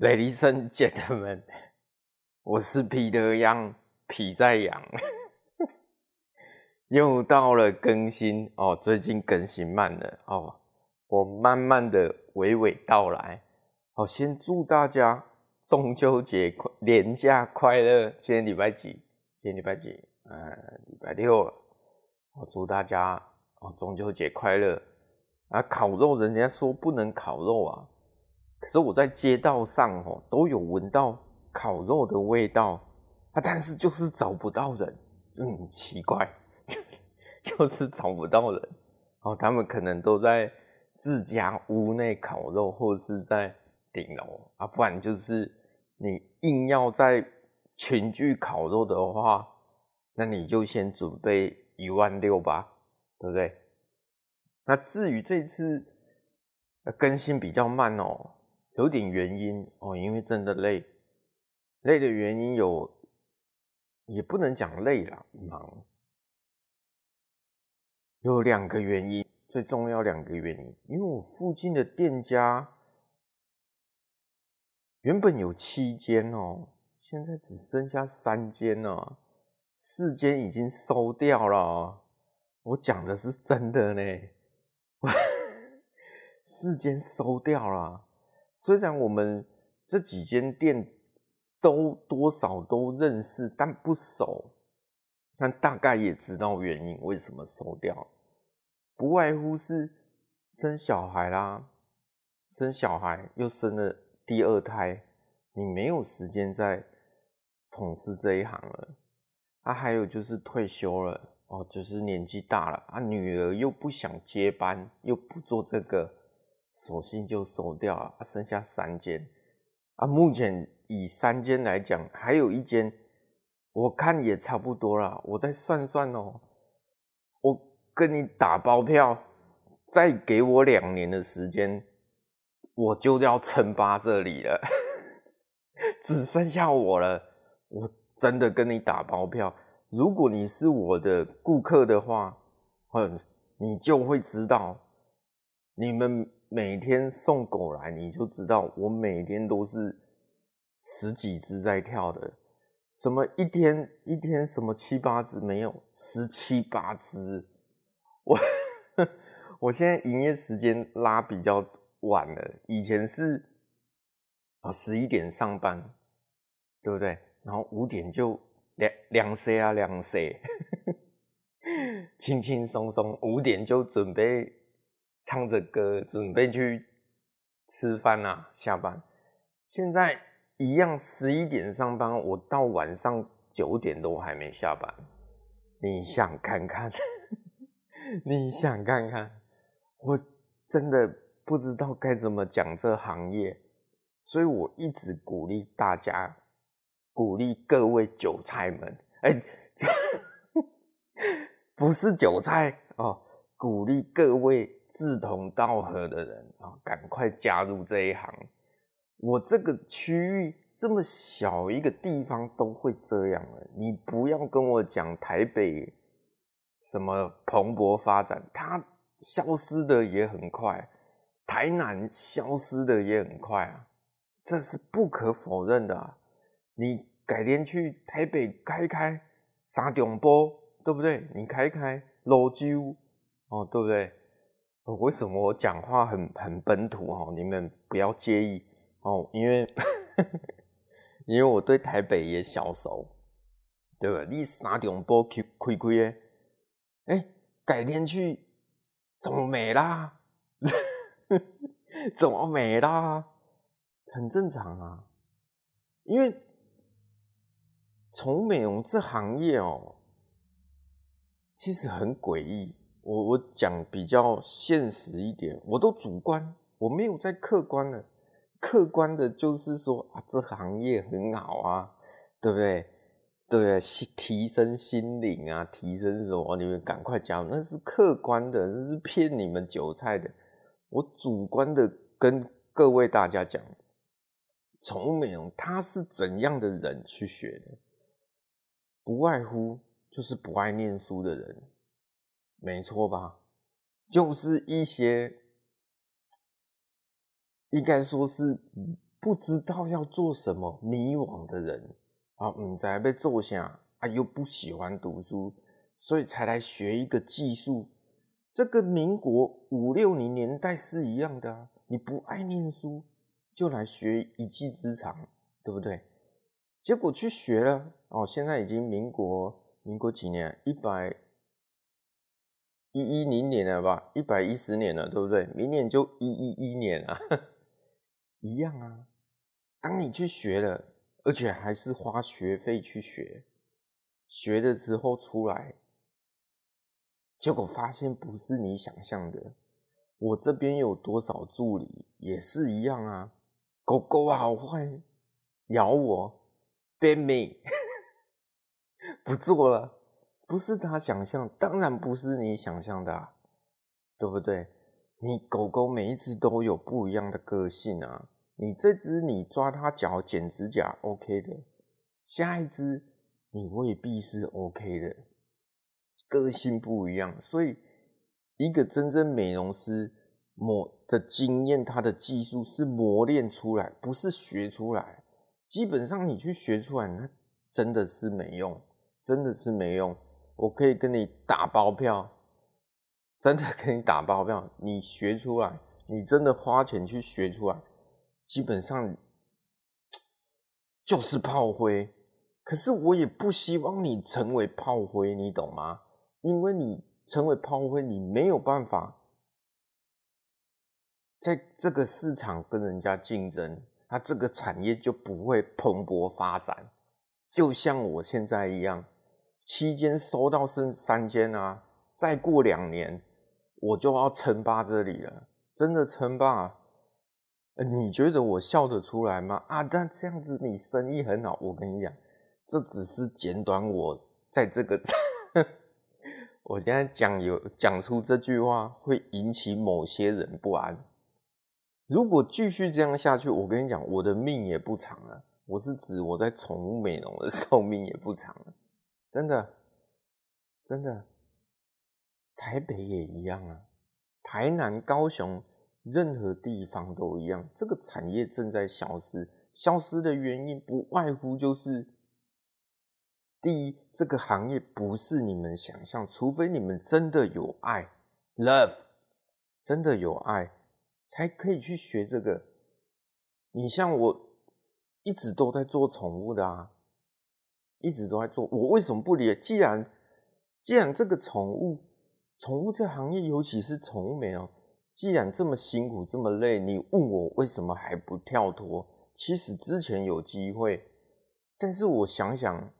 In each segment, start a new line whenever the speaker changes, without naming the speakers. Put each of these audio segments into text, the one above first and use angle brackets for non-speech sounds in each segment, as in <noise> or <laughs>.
Ladies and gentlemen，我是彼得羊，皮在痒，<laughs> 又到了更新哦。最近更新慢了哦，我慢慢的娓娓道来。好，先祝大家中秋节快年假快乐。今天礼拜几？今天礼拜几？呃，礼拜六了。我祝大家哦中秋节快乐啊！烤肉，人家说不能烤肉啊。可是我在街道上哦，都有闻到烤肉的味道啊，但是就是找不到人，嗯，奇怪，就是找不到人哦。他们可能都在自家屋内烤肉，或者是在顶楼啊，不然就是你硬要在群聚烤肉的话，那你就先准备一万六吧，对不对？那至于这次更新比较慢哦。有点原因哦，因为真的累，累的原因有，也不能讲累了，忙。有两个原因，最重要两个原因，因为我附近的店家原本有七间哦，现在只剩下三间了，四间已经收掉了。我讲的是真的呢，<laughs> 四间收掉了。虽然我们这几间店都多少都认识，但不熟，但大概也知道原因，为什么收掉，不外乎是生小孩啦，生小孩又生了第二胎，你没有时间再从事这一行了。啊，还有就是退休了哦，就是年纪大了啊，女儿又不想接班，又不做这个。索性就收掉了，剩下三间啊。目前以三间来讲，还有一间，我看也差不多了。我再算算哦，我跟你打包票，再给我两年的时间，我就要称霸这里了，<laughs> 只剩下我了。我真的跟你打包票，如果你是我的顾客的话，嗯，你就会知道你们。每天送狗来，你就知道我每天都是十几只在跳的，什么一天一天什么七八只没有，十七八只。我 <laughs> 我现在营业时间拉比较晚了，以前是啊十一点上班，对不对？然后五点就两两 C 啊两 C，<laughs> 轻轻松松，五点就准备。唱着歌准备去吃饭啊，下班。现在一样十一点上班，我到晚上九点都还没下班。你想看看？<laughs> 你想看看？我真的不知道该怎么讲这行业，所以我一直鼓励大家，鼓励各位韭菜们，哎、<laughs> 不是韭菜哦，鼓励各位。志同道合的人啊，赶快加入这一行。我这个区域这么小一个地方都会这样了，你不要跟我讲台北什么蓬勃发展，它消失的也很快，台南消失的也很快啊，这是不可否认的。你改天去台北开开三重埔，对不对？你开开芦洲，哦，对不对？为什么我讲话很很本土哦？你们不要介意哦，因为因为我对台北也小熟，对吧？你三重埔去开开耶？哎，改天去怎么没啦？<laughs> 怎么没啦？很正常啊，因为宠物美容这行业哦，其实很诡异。我我讲比较现实一点，我都主观，我没有在客观的。客观的就是说啊，这行业很好啊，对不对？对不对？提升心灵啊，提升什么？你们赶快加入，那是客观的，那是骗你们韭菜的。我主观的跟各位大家讲，宠物美容它是怎样的人去学的？不外乎就是不爱念书的人。没错吧？就是一些应该说是不知道要做什么、迷惘的人啊，唔知要做下啊，又不喜欢读书，所以才来学一个技术。这个民国五六零年代是一样的啊，你不爱念书，就来学一技之长，对不对？结果去学了哦，现在已经民国民国几年？一百一一零年了吧？一百一十年了，对不对？明年就一一一年了，一样啊。当你去学了，而且还是花学费去学，学了之后出来，结果发现不是你想象的。我这边有多少助理也是一样啊，狗狗好坏，咬我，bite me，<laughs> 不做了，不是他想象，当然不是你想象的啊，对不对？你狗狗每一只都有不一样的个性啊。你这只你抓它脚剪指甲 OK 的，下一只你未必是 OK 的，个性不一样。所以一个真正美容师磨的经验，他的技术是磨练出来，不是学出来。基本上你去学出来，那真的是没用，真的是没用。我可以跟你打包票，真的跟你打包票，你学出来，你真的花钱去学出来。基本上就是炮灰，可是我也不希望你成为炮灰，你懂吗？因为你成为炮灰，你没有办法在这个市场跟人家竞争，那这个产业就不会蓬勃发展。就像我现在一样，七间收到剩三间啊，再过两年我就要称霸这里了，真的称霸。你觉得我笑得出来吗？啊，但这样子你生意很好。我跟你讲，这只是简短我在这个，<laughs> 我现在讲有讲出这句话会引起某些人不安。如果继续这样下去，我跟你讲，我的命也不长了。我是指我在宠物美容的寿命也不长了，真的，真的。台北也一样啊，台南、高雄。任何地方都一样，这个产业正在消失。消失的原因不外乎就是：第一，这个行业不是你们想象，除非你们真的有爱，love，真的有爱，才可以去学这个。你像我，一直都在做宠物的啊，一直都在做。我为什么不理？既然，既然这个宠物，宠物这行业，尤其是宠物美容。既然这么辛苦这么累，你问我为什么还不跳脱？其实之前有机会，但是我想想，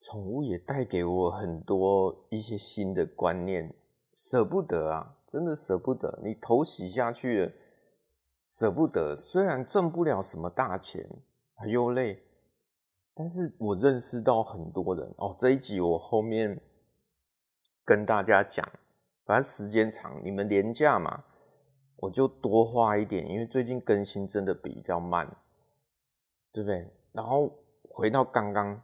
宠物也带给我很多一些新的观念，舍不得啊，真的舍不得。你头洗下去了，舍不得。虽然挣不了什么大钱，又累，但是我认识到很多人哦。这一集我后面跟大家讲。反正时间长，你们连假嘛，我就多花一点，因为最近更新真的比较慢，对不对？然后回到刚刚，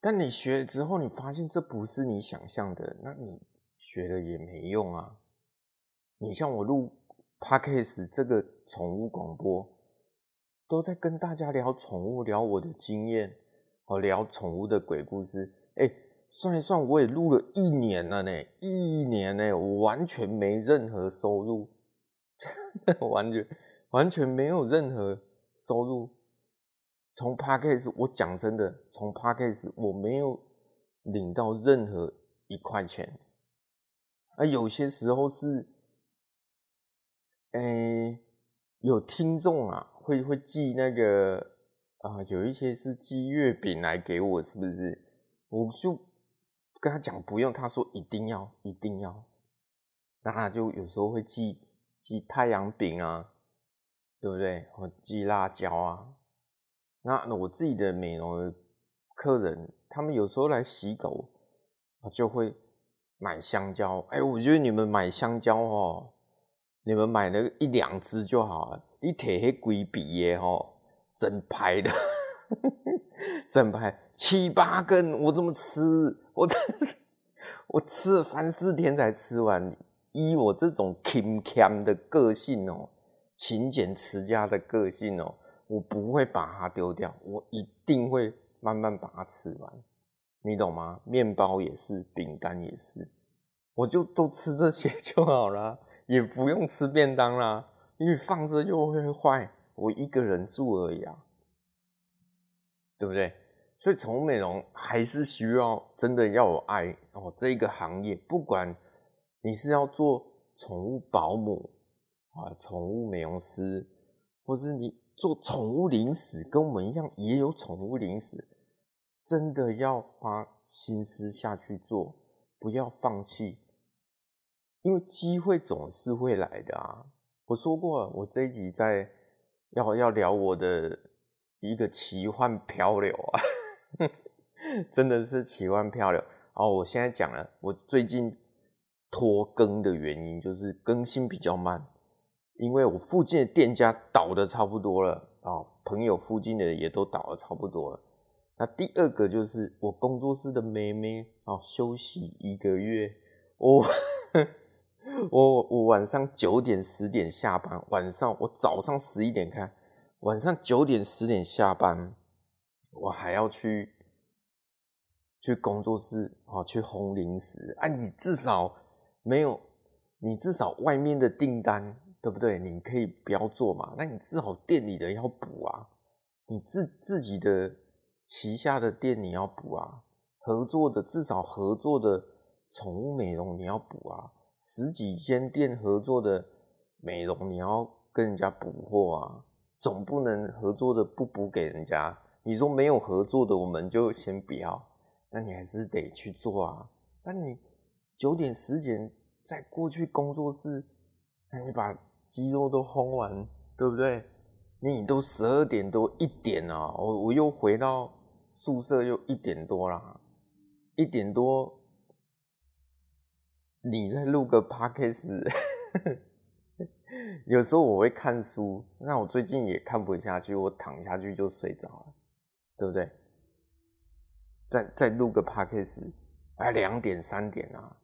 但你学了之后，你发现这不是你想象的，那你学了也没用啊。你像我录 Podcast 这个宠物广播，都在跟大家聊宠物，聊我的经验，哦，聊宠物的鬼故事，哎。算一算，我也录了一年了呢，一年呢，我完全没任何收入，完全完全没有任何收入。从 Podcast，我讲真的，从 Podcast 我没有领到任何一块钱。啊，有些时候是，哎、有听众啊，会会寄那个啊、有一些是寄月饼来给我，是不是？我就。跟他讲不用，他说一定要，一定要，那他就有时候会寄寄太阳饼啊，对不对？或寄辣椒啊。那我自己的美容客人，他们有时候来洗狗，就会买香蕉。哎，我觉得你们买香蕉哦，你们买那个一两只就好了，一铁黑龟比耶吼，整排的，<laughs> 整排七八根，我怎么吃？我真是，<laughs> 我吃了三四天才吃完。以我这种勤俭的个性哦，勤俭持家的个性哦，我不会把它丢掉，我一定会慢慢把它吃完，你懂吗？面包也是，饼干也是，我就都吃这些就好了，也不用吃便当啦，因为放着又会坏，我一个人住而已啊，对不对？所以宠物美容还是需要真的要有爱哦，这个行业，不管你是要做宠物保姆。啊，宠物美容师，或是你做宠物零食，跟我们一样也有宠物零食，真的要花心思下去做，不要放弃，因为机会总是会来的啊！我说过，我这一集在要要聊我的一个奇幻漂流啊，<laughs> 真的是奇幻漂流。哦，我现在讲了，我最近拖更的原因就是更新比较慢。因为我附近的店家倒的差不多了啊、朋友附近的也都倒的差不多了。那第二个就是我工作室的妹妹啊、休息一个月，我 <laughs> 我我晚上九点十点下班，晚上我早上十一点开，晚上九点十点下班，我还要去去工作室啊、去烘零食啊，你至少没有，你至少外面的订单。对不对？你可以不要做嘛，那你至少店里的要补啊，你自自己的旗下的店你要补啊，合作的至少合作的宠物美容你要补啊，十几间店合作的美容你要跟人家补货啊，总不能合作的不补给人家。你说没有合作的我们就先不要，那你还是得去做啊。那你九点十点再过去工作室，那你把。肌肉都烘完，对不对？你都十二点多一点了，我我又回到宿舍又一点多了，一点多，你再录个 podcast，<laughs> 有时候我会看书，那我最近也看不下去，我躺下去就睡着了，对不对？再再录个 podcast，哎，两点三点啊，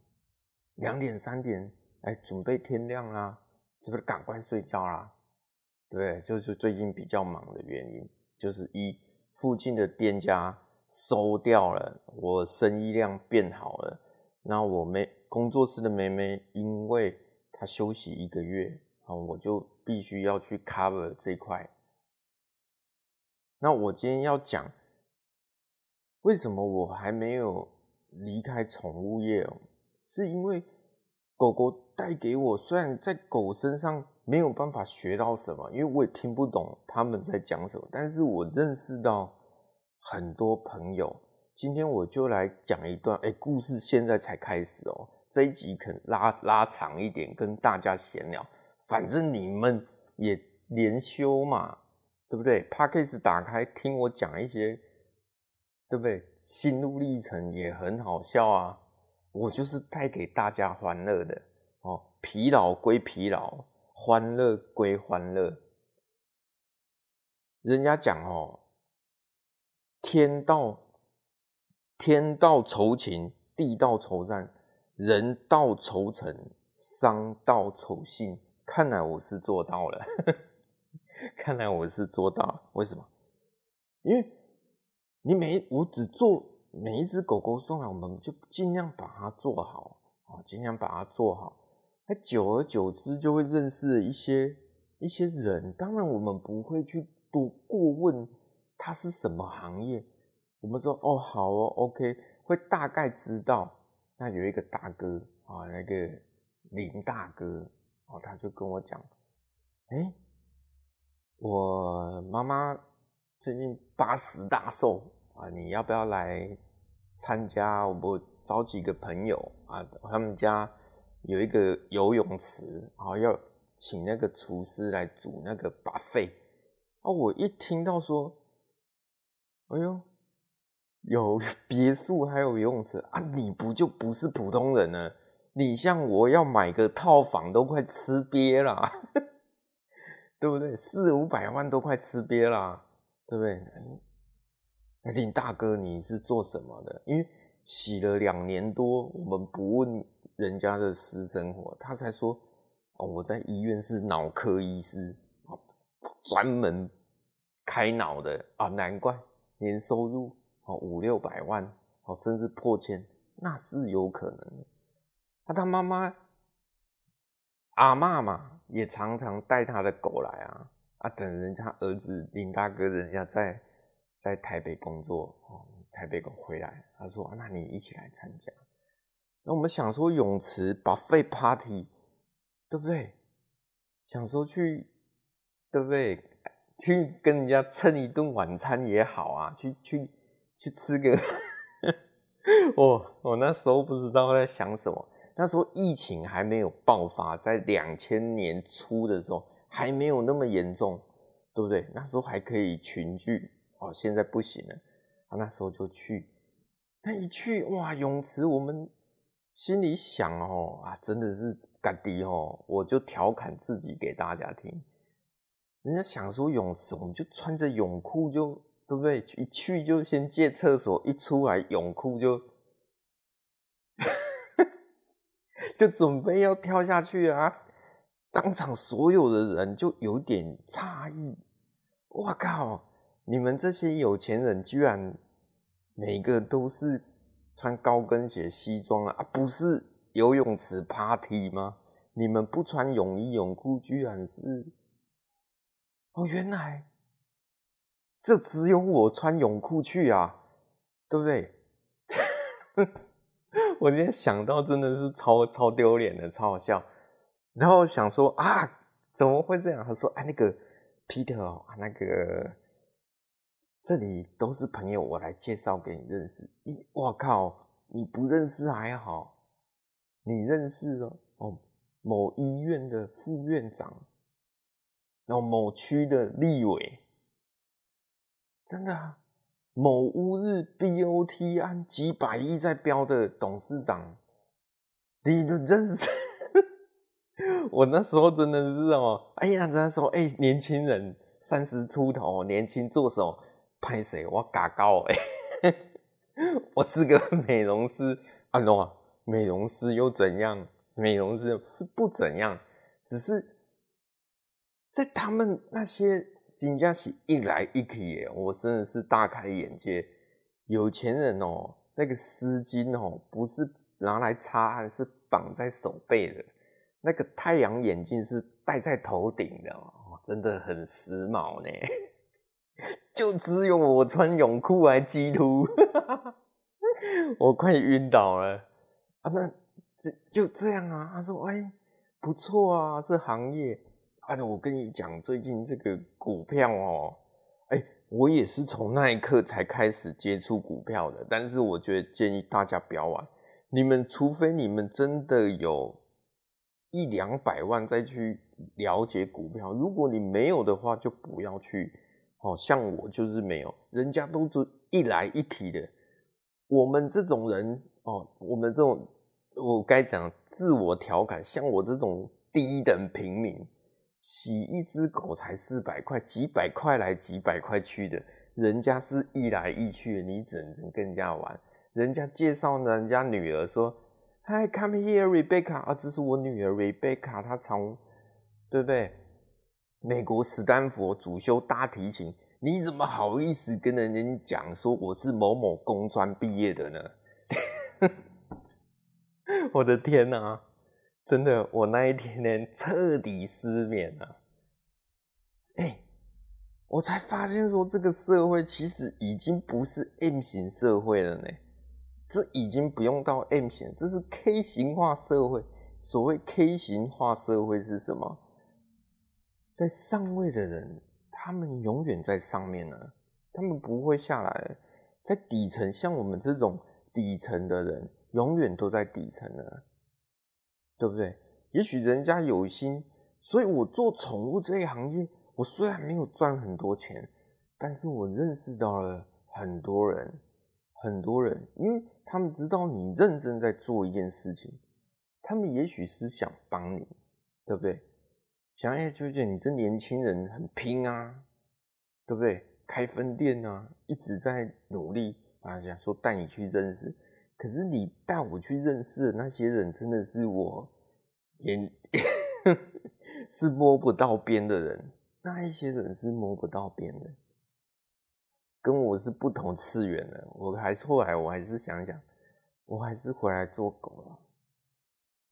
两点三点，哎，准备天亮啦。是不是赶快睡觉啦？对，就是最近比较忙的原因，就是一附近的店家收掉了，我生意量变好了。那我没工作室的妹妹，因为她休息一个月，啊，我就必须要去 cover 这块。那我今天要讲，为什么我还没有离开宠物业哦？是因为。狗狗带给我，虽然在狗身上没有办法学到什么，因为我也听不懂他们在讲什么，但是我认识到很多朋友。今天我就来讲一段，哎，故事现在才开始哦，这一集可能拉拉长一点，跟大家闲聊。反正你们也连休嘛，对不对？Podcast 打开听我讲一些，对不对？心路历程也很好笑啊。我就是带给大家欢乐的哦，疲劳归疲劳，欢乐归欢乐。人家讲哦，天道天道酬勤，地道酬善，人道酬诚，商道酬信。看来我是做到了，<laughs> 看来我是做到了。为什么？因为你每我只做。每一只狗狗送来，我们就尽量把它做好啊，尽量把它做好。那久而久之，就会认识一些一些人。当然，我们不会去多过问他是什么行业。我们说哦，好哦，OK，会大概知道。那有一个大哥啊，那个林大哥哦，他就跟我讲：“哎，我妈妈最近八十大寿。”啊，你要不要来参加？我找几个朋友啊，他们家有一个游泳池，啊，要请那个厨师来煮那个 buffet。啊，我一听到说，哎呦，有 <laughs> 别墅还有游泳池啊，你不就不是普通人呢？你像我要买个套房都快吃瘪了，<laughs> 对不对？四五百万都快吃瘪了，对不对？林大哥，你是做什么的？因为洗了两年多，我们不问人家的私生活，他才说：“哦，我在医院是脑科医师。”专门开脑的啊，难怪年收入哦五六百万哦，甚至破千，那是有可能的。那他妈妈阿嬷嘛，也常常带他的狗来啊啊，等人家儿子林大哥人家在在台北工作哦，台北狗回来，他说、啊：“那你一起来参加。”那我们想说泳池 buffet party，对不对？想说去，对不对？去跟人家蹭一顿晚餐也好啊，去去去吃个。<laughs> 我我那时候不知道在想什么。那时候疫情还没有爆发，在两千年初的时候还没有那么严重，对不对？那时候还可以群聚哦，现在不行了。啊，那时候就去，那一去哇，泳池我们。心里想哦啊，真的是嘎迪哦，我就调侃自己给大家听。人家想说泳池，我们就穿着泳裤就对不对？一去就先借厕所，一出来泳裤就 <laughs> 就准备要跳下去啊！当场所有的人就有点诧异，哇靠！你们这些有钱人居然每个都是。穿高跟鞋、西装，啊，不是游泳池 party 吗？你们不穿泳衣泳裤，居然是哦，原来这只有我穿泳裤去啊，对不对？<laughs> 我今天想到真的是超超丢脸的，超好笑。然后想说啊，怎么会这样？他说啊，那个 Peter，那个。这里都是朋友，我来介绍给你认识。你，我靠，你不认识还好，你认识哦哦，某医院的副院长，然后某区的立委，真的啊，某乌日 BOT 安几百亿在标的董事长，你的认识？<laughs> 我那时候真的是哦，哎呀，那时候哎，年轻人三十出头，年轻做手。拍谁？我嘎高哎！<laughs> 我是个美容师啊喏，美容师又怎样？美容师是不怎样，只是在他们那些金家喜一来一去，我真的是大开眼界。有钱人哦，那个丝巾哦，不是拿来擦，汗是绑在手背的。那个太阳眼镜是戴在头顶的哦，真的很时髦呢。<laughs> 就只有我穿泳裤来激突，<laughs> 我快晕倒了啊！那就就这样啊？他说：“哎，不错啊，这行业。”哎，我跟你讲，最近这个股票哦，哎，我也是从那一刻才开始接触股票的。但是我觉得建议大家不要玩，你们除非你们真的有一两百万再去了解股票，如果你没有的话，就不要去。哦，像我就是没有，人家都是一来一提的。我们这种人，哦，我们这种，我该讲自我调侃，像我这种低等平民，洗一只狗才四百块，几百块来几百块去的，人家是一来一去，你只能跟人家玩。人家介绍人家女儿说：“Hi, come here, Rebecca。”啊，这是我女儿 Rebecca，她从，对不对？美国史丹佛主修大提琴，你怎么好意思跟人家讲说我是某某工专毕业的呢？<laughs> 我的天哪、真的，我那一天呢彻底失眠了。哎、我才发现说这个社会其实已经不是 M 型社会了呢，这已经不用到 M 型，这是 K 型化社会。所谓 K 型化社会是什么？在上位的人，他们永远在上面呢，他们不会下来。在底层，像我们这种底层的人，永远都在底层呢，对不对？也许人家有心，所以我做宠物这一行业，我虽然没有赚很多钱，但是我认识到了很多人，很多人，因为他们知道你认真在做一件事情，他们也许是想帮你，对不对？想哎，就觉得你这年轻人很拼啊，对不对？开分店啊，一直在努力啊，想说带你去认识。可是你带我去认识的那些人，真的是我眼 <laughs> 是摸不到边的人，那一些人是摸不到边的，跟我是不同次元的。我还是后来我还是想想，我还是回来做狗了。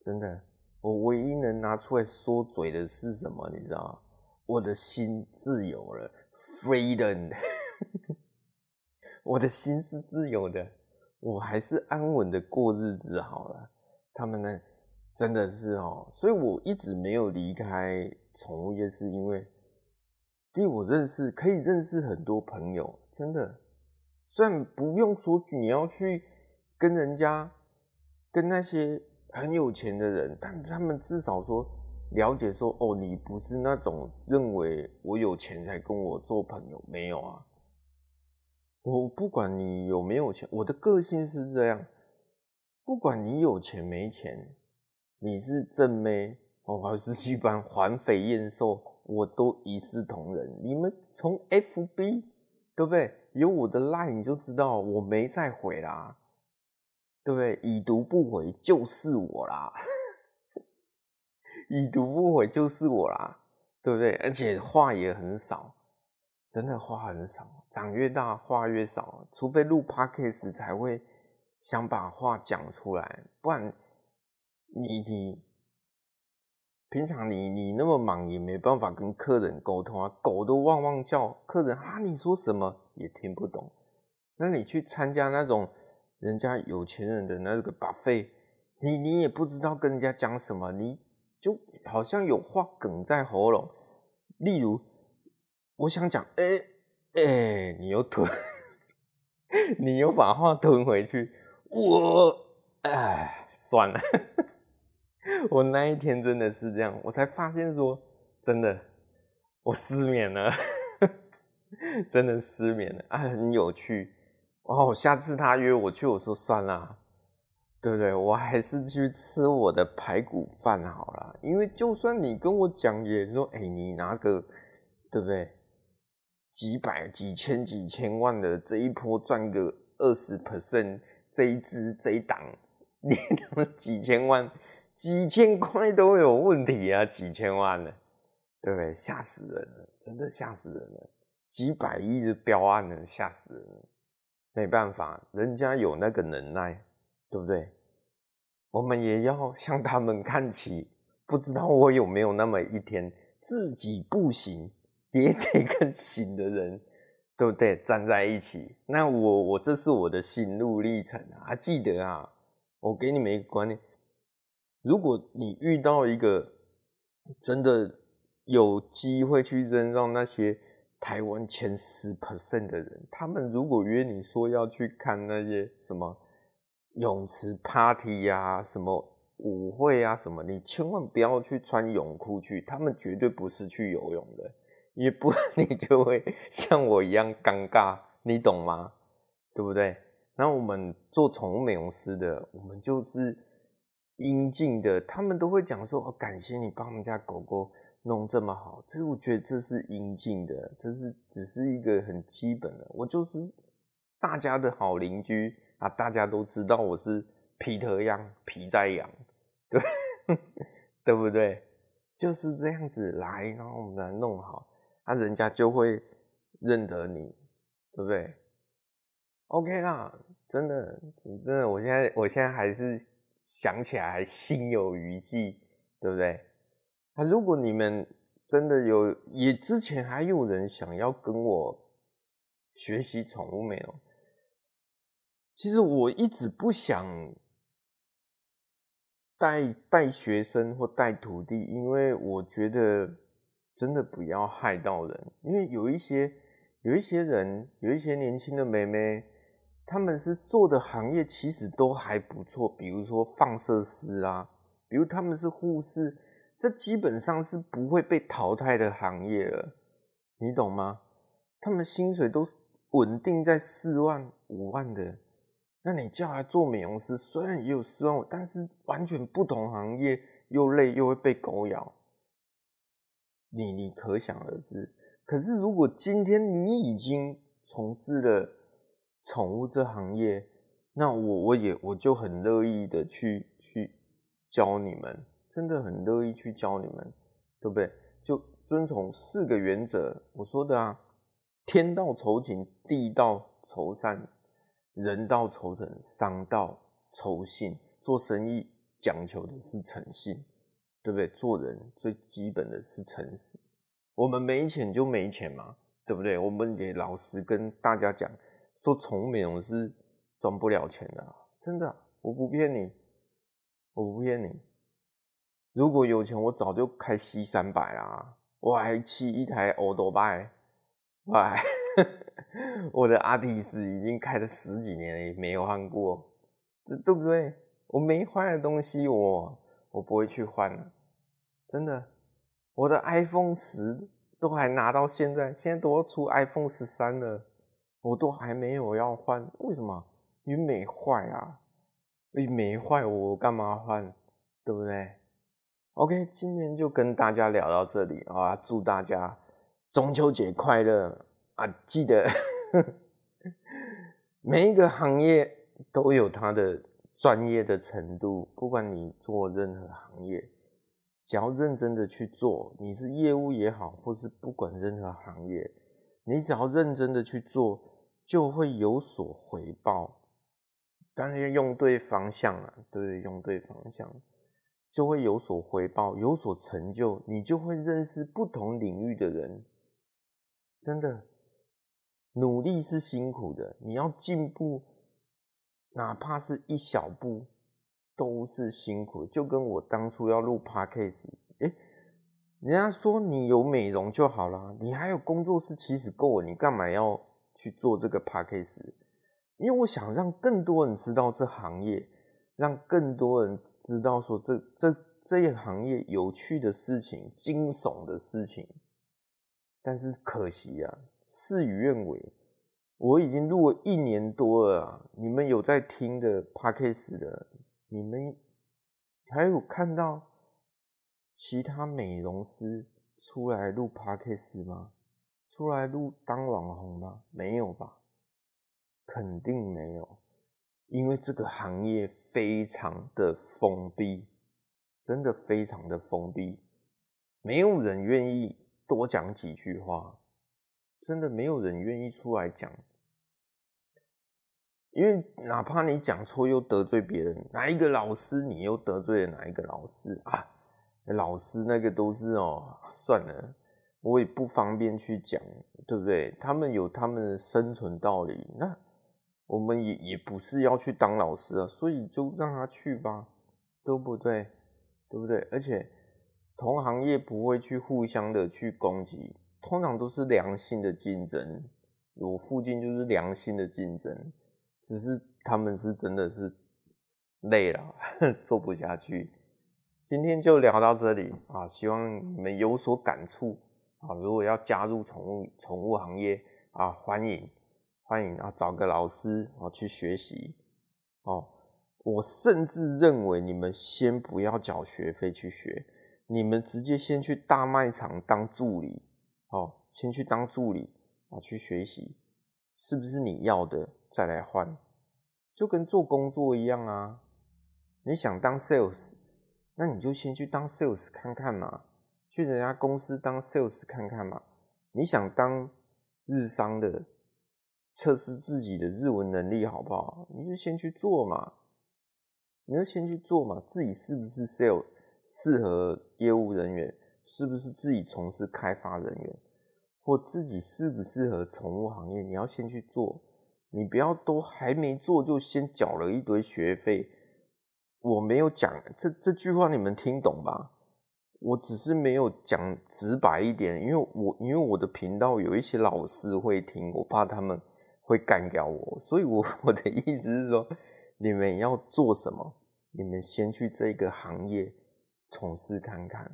真的，我唯一能拿出来说嘴的是什么？你知道吗？我的心自由了，freedom。<laughs> 我的心是自由的，我还是安稳的过日子好了。他们呢，真的是哦，所以我一直没有离开宠物业，是因为，第我认识可以认识很多朋友，真的，虽然不用说你要去跟人家，跟那些很有钱的人，但他们至少说了解说，哦，你不是那种认为我有钱才跟我做朋友，没有啊。我不管你有没有钱，我的个性是这样。不管你有钱没钱，你是正妹哦，还是一般环肥燕瘦，我都一视同仁。你们从 FB 对不对？有我的 line 你就知道我没再回啦，对不对？已读不回就是我啦，<laughs> 已读不回就是我啦，对不对？而且话也很少。真的话很少，长越大话越少，除非录 podcast 才会想把话讲出来，不然你你平常你你那么忙也没办法跟客人沟通啊，狗都汪汪叫，客人啊你说什么也听不懂。那你去参加那种人家有钱人的那个 buffet，你你也不知道跟人家讲什么，你就好像有话梗在喉咙，例如。我想讲，哎、欸、哎、你又吞，<laughs> 你又把话吞回去，我哎，算了，<laughs> 我那一天真的是这样，我才发现说，真的，我失眠了，<laughs> 真的失眠了啊，很有趣哦。下次他约我去，我说算了，对不对？我还是去吃我的排骨饭好了，因为就算你跟我讲，也说，哎、欸，你拿个，对不对？几百、几千、几千万的这一波赚个二十 percent，这一支这一档，你他妈几千万、几千块都有问题啊！几千万了，对不对？吓死人了，真的吓死人了！几百亿的标案呢，吓死人了。没办法，人家有那个能耐，对不对？我们也要向他们看齐。不知道我有没有那么一天，自己不行。也得跟行的人，对不对？站在一起。那我我这是我的心路历程啊！记得啊，我给你们一个观念：如果你遇到一个真的有机会去认识那些台湾前十 percent 的人，他们如果约你说要去看那些什么泳池 party 呀、什么舞会啊什么，你千万不要去穿泳裤去，他们绝对不是去游泳的。也不，<laughs> 你就会像我一样尴尬，你懂吗？对不对？那我们做宠物美容师的，我们就是应尽的，他们都会讲说：“哦，感谢你帮我们家狗狗弄这么好。”这是我觉得这是应尽的，这是只是一个很基本的。我就是大家的好邻居啊，大家都知道我是皮特养，皮在养，对 <laughs> 对不对？就是这样子来，然后我们来弄好。那、人家就会认得你，对不对？OK 啦，真的，真的，我现在，我现在还是想起来还心有余悸，对不对？那、如果你们真的有，也之前还有人想要跟我学习宠物美容，其实我一直不想带带学生或带徒弟，因为我觉得。真的不要害到人，因为有一些有一些人，有一些年轻的妹妹，他们是做的行业其实都还不错，比如说放射师啊，比如他们是护士，这基本上是不会被淘汰的行业了，你懂吗？他们薪水都稳定在四万五万的，那你叫他做美容师，虽然也有四万五，但是完全不同行业，又累又会被狗咬。你你可想而知，可是如果今天你已经从事了宠物这行业，那我我也我就很乐意的去去教你们，真的很乐意去教你们，对不对？就遵从四个原则，我说的啊，天道酬勤，地道酬善，人道酬诚，商道酬信。做生意讲求的是诚信，对不对？做人最基本的是诚实。我们没钱就没钱嘛，对不对？我们也老实跟大家讲，做宠物美容是赚不了钱的，真的，我不骗你，我不骗你。如果有钱，我早就开 C 三百啦，我还骑一台欧多拜，我还 <laughs> 我的阿迪斯已经开了十几年了，也没有换过，这对不对？我没换的东西我，我不会去换了，真的。我的 iPhone 十都还拿到现在，现在都要出 iPhone 十三了，我都还没有要换，为什么？因为没坏啊，因为没坏我干嘛换？对不对？OK，今天就跟大家聊到这里啊，祝大家中秋节快乐啊！记得 <laughs> 每一个行业都有它的。专业的程度，不管你做任何行业，只要认真的去做，你是业务也好，或是不管任何行业，你只要认真的去做，就会有所回报。当然要用对方向啊，对，用对方向，就会有所回报，有所成就，你就会认识不同领域的人。真的，努力是辛苦的，你要进步。哪怕是一小步，都是辛苦。就跟我当初要录 Podcast，哎，人家说你有美容就好了，你还有工作室其实够了，你干嘛要去做这个 Podcast？因为我想让更多人知道这行业，让更多人知道说这这这一行业有趣的事情、惊悚的事情。但是可惜啊，事与愿违。我已经录了一年多了，你们有在听的 Podcast 的，你们还有看到其他美容师出来录 Podcast 吗？出来录当网红吗？没有吧？肯定没有，因为这个行业非常的封闭，真的非常的封闭，没有人愿意多讲几句话，真的没有人愿意出来讲。因为哪怕你讲错又得罪别人，哪一个老师你又得罪了哪一个老师啊？老师那个都是哦，算了，我也不方便去讲，对不对？他们有他们的生存道理，那我们也也不是要去当老师啊，所以就让他去吧，对不对？对不对？而且同行业不会去互相的去攻击，通常都是良性的竞争，我附近就是良性的竞争。只是他们是真的是累了，<laughs> 做不下去。今天就聊到这里啊，希望你们有所感触啊。如果要加入宠物宠物行业啊，欢迎欢迎啊，找个老师啊去学习哦。我甚至认为你们先不要缴学费去学，你们直接先去大卖场当助理哦，先去当助理啊去学习，是不是你要的？再来换，就跟做工作一样啊！你想当 sales，那你就先去当 sales 看看嘛，去人家公司当 sales 看看嘛。你想当日商的，测试自己的日文能力好不好？你就先去做嘛，你就先去做嘛，自己是不是 sales 适合业务人员？是不是自己从事开发人员？或自己适不适合宠物行业？你要先去做。你不要都还没做就先缴了一堆学费，我没有讲这这句话，你们听懂吧？我只是没有讲直白一点，因为我因为我的频道有一些老师会听，我怕他们会干掉我，所以我我的意思是说，你们要做什么，你们先去这个行业从事看看，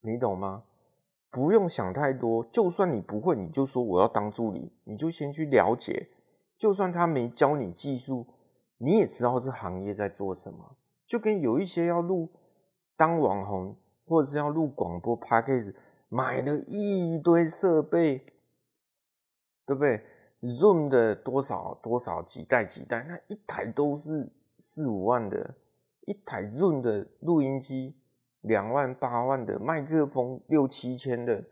你懂吗？不用想太多，就算你不会，你就说我要当助理，你就先去了解。就算他没教你技术，你也知道这行业在做什么。就跟有一些要录当网红，或者是要录广播 Podcast，买了一堆设备，对不对？Zoom 的多少多少几代几代，那一台都是四五万的，一台 Zoom 的录音机两万八万的麦克风，六七千的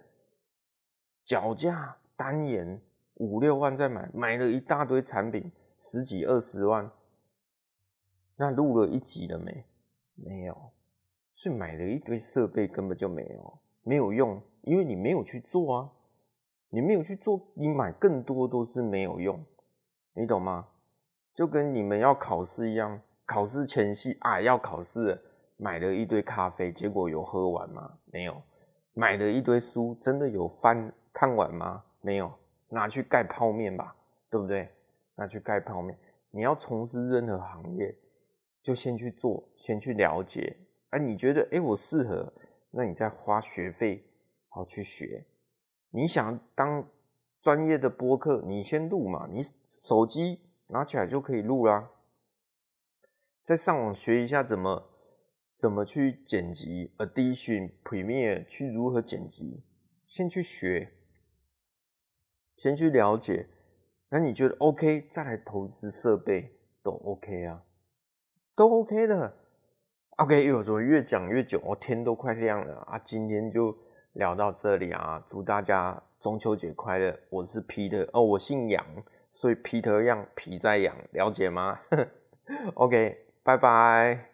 脚架单眼五六万再买，买了一大堆产品，十几二十万，那录了一集了没？没有，所以买了一堆设备根本就没有，没有用，因为你没有去做啊，你没有去做，你买更多都是没有用，你懂吗？就跟你们要考试一样，考试前夕啊要考试，买了一堆咖啡，结果有喝完吗？没有。买了一堆书，真的有翻看完吗？没有。拿去盖泡面吧，对不对？拿去盖泡面。你要从事任何行业，就先去做，先去了解。哎，你觉得哎我适合，那你再花学费好去学。你想当专业的播客，你先录嘛，你手机。拿起来就可以录啦，再上网学一下怎么怎么去剪辑 a d i t i o n、Premiere 去如何剪辑，先去学，先去了解，那你觉得 OK，再来投资设备都 OK 啊，都 OK 的。OK，有怎么越讲越久，我天都快亮了啊！今天就聊到这里啊，祝大家中秋节快乐！我是 Peter，哦，我姓杨。所以皮特样，皮在痒，了解吗？<laughs> OK，拜拜。